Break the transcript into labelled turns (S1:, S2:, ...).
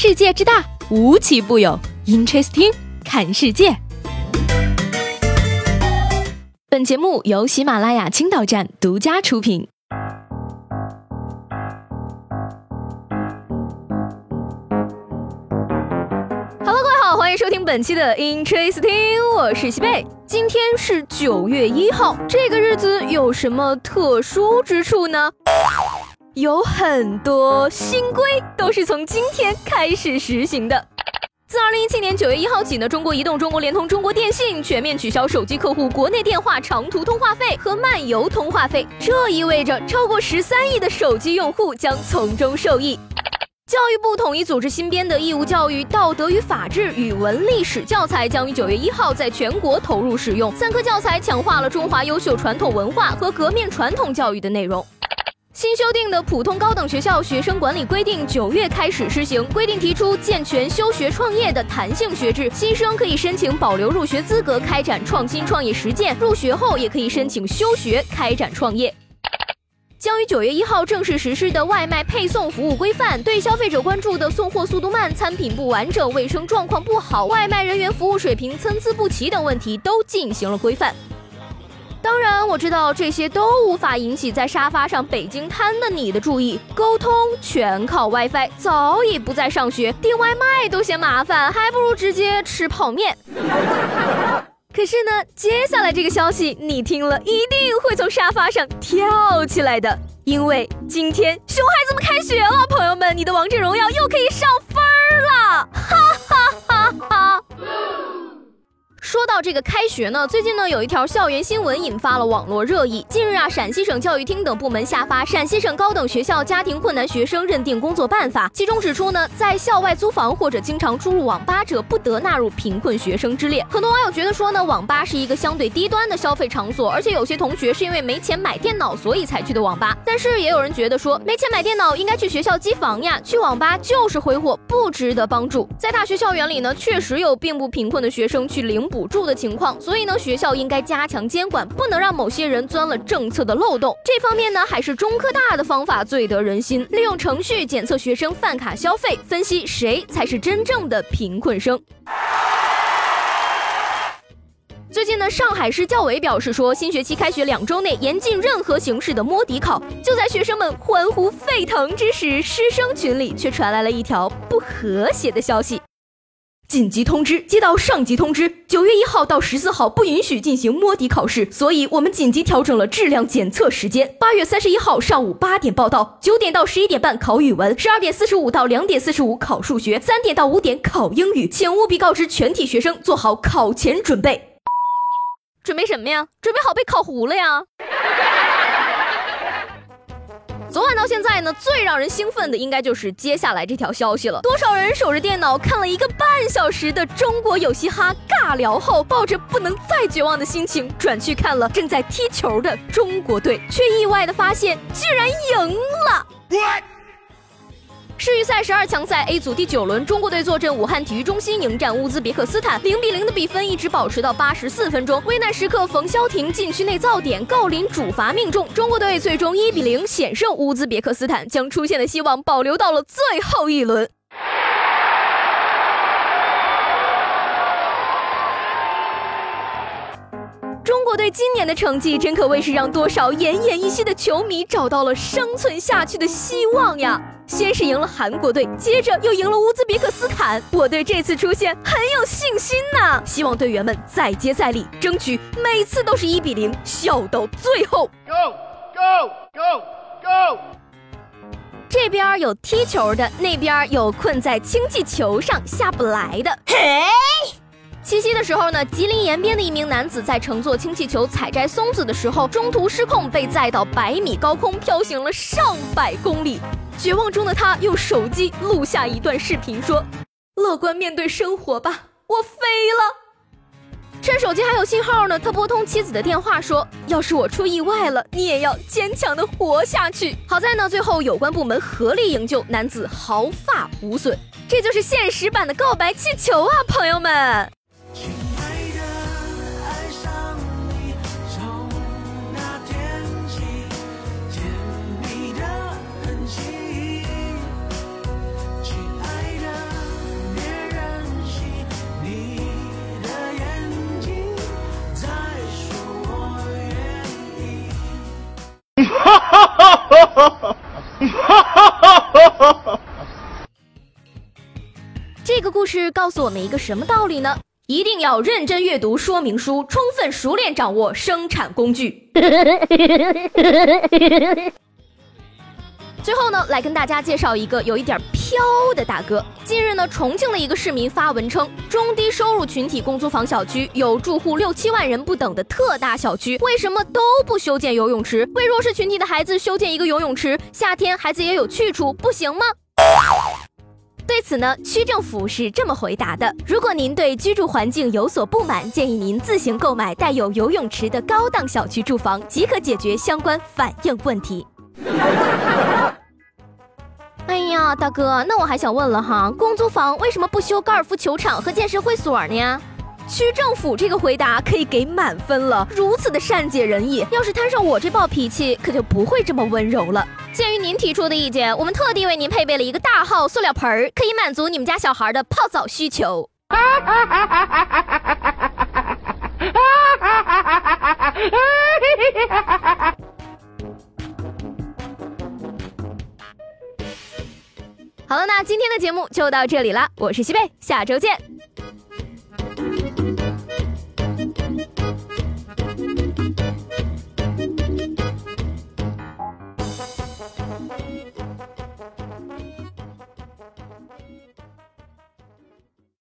S1: 世界之大，无奇不有。Interesting，看世界。本节目由喜马拉雅青岛站独家出品。Hello，各位好，欢迎收听本期的 Interesting，我是西贝。今天是九月一号，这个日子有什么特殊之处呢？有很多新规都是从今天开始实行的。自二零一七年九月一号起呢，中国移动、中国联通、中国电信全面取消手机客户国内电话长途通话费和漫游通话费，这意味着超过十三亿的手机用户将从中受益。教育部统一组织新编的义务教育道德与法治、语文、历史教材将于九月一号在全国投入使用。三科教材强化了中华优秀传统文化和革命传统教育的内容。新修订的普通高等学校学生管理规定九月开始施行，规定提出健全休学创业的弹性学制，新生可以申请保留入学资格，开展创新创业实践；入学后也可以申请休学，开展创业。将于九月一号正式实施的外卖配送服务规范，对消费者关注的送货速度慢、餐品不完整、卫生状况不好、外卖人员服务水平参差不齐等问题都进行了规范。当然，我知道这些都无法引起在沙发上北京瘫的你的注意。沟通全靠 WiFi，早已不再上学，订外卖都嫌麻烦，还不如直接吃泡面。可是呢，接下来这个消息你听了一定会从沙发上跳起来的，因为今天熊孩子们开学了，朋友们，你的王者荣耀又可以上分儿了，哈哈哈哈！说到这个开学呢，最近呢有一条校园新闻引发了网络热议。近日啊，陕西省教育厅等部门下发《陕西省高等学校家庭困难学生认定工作办法》，其中指出呢，在校外租房或者经常出入网吧者不得纳入贫困学生之列。很多网友觉得说呢，网吧是一个相对低端的消费场所，而且有些同学是因为没钱买电脑，所以才去的网吧。但是也有人觉得说，没钱买电脑应该去学校机房呀，去网吧就是挥霍，不值得帮助。在大学校园里呢，确实有并不贫困的学生去领补。补助的情况，所以呢，学校应该加强监管，不能让某些人钻了政策的漏洞。这方面呢，还是中科大的方法最得人心，利用程序检测学生饭卡消费，分析谁才是真正的贫困生。最近呢，上海市教委表示说，新学期开学两周内严禁任何形式的摸底考。就在学生们欢呼沸腾之时，师生群里却传来了一条不和谐的消息。紧急通知接到上级通知，九月一号到十四号不允许进行摸底考试，所以我们紧急调整了质量检测时间。八月三十一号上午八点报到，九点到十一点半考语文，十二点四十五到两点四十五考数学，三点到五点考英语，请务必告知全体学生做好考前准备。准备什么呀？准备好被烤糊了呀！现在呢，最让人兴奋的应该就是接下来这条消息了。多少人守着电脑看了一个半小时的中国有嘻哈尬聊后，抱着不能再绝望的心情转去看了正在踢球的中国队，却意外的发现居然赢了。世预赛十二强赛 A 组第九轮，中国队坐镇武汉体育中心迎战乌兹别克斯坦，零比零的比分一直保持到八十四分钟。危难时刻，冯潇霆禁区内造点，郜林主罚命中，中国队最终一比零险胜乌兹别克斯坦，将出现的希望保留到了最后一轮。中国队今年的成绩真可谓是让多少奄奄一息的球迷找到了生存下去的希望呀！先是赢了韩国队，接着又赢了乌兹别克斯坦，我对这次出现很有信心呐！希望队员们再接再厉，争取每次都是一比零，笑到最后。Go go go go！这边有踢球的，那边有困在氢气球上下不来的。嘿。七夕的时候呢，吉林延边的一名男子在乘坐氢气球采摘松子的时候，中途失控，被载到百米高空，飘行了上百公里。绝望中的他用手机录下一段视频，说：“乐观面对生活吧，我飞了。”趁手机还有信号呢，他拨通妻子的电话，说：“要是我出意外了，你也要坚强的活下去。”好在呢，最后有关部门合力营救，男子毫发无损。这就是现实版的告白气球啊，朋友们。事告诉我们一个什么道理呢？一定要认真阅读说明书，充分熟练掌握生产工具。最后呢，来跟大家介绍一个有一点飘的大哥。近日呢，重庆的一个市民发文称，中低收入群体公租房小区有住户六七万人不等的特大小区，为什么都不修建游泳池？为弱势群体的孩子修建一个游泳池，夏天孩子也有去处，不行吗？对此呢，区政府是这么回答的：如果您对居住环境有所不满，建议您自行购买带有游泳池的高档小区住房，即可解决相关反映问题。哎呀，大哥，那我还想问了哈，公租房为什么不修高尔夫球场和健身会所呢？区政府这个回答可以给满分了，如此的善解人意，要是摊上我这暴脾气，可就不会这么温柔了。鉴于您提出的意见，我们特地为您配备了一个大号塑料盆儿，可以满足你们家小孩的泡澡需求。好了，那今天的节目就到这里了，我是西贝，下周见。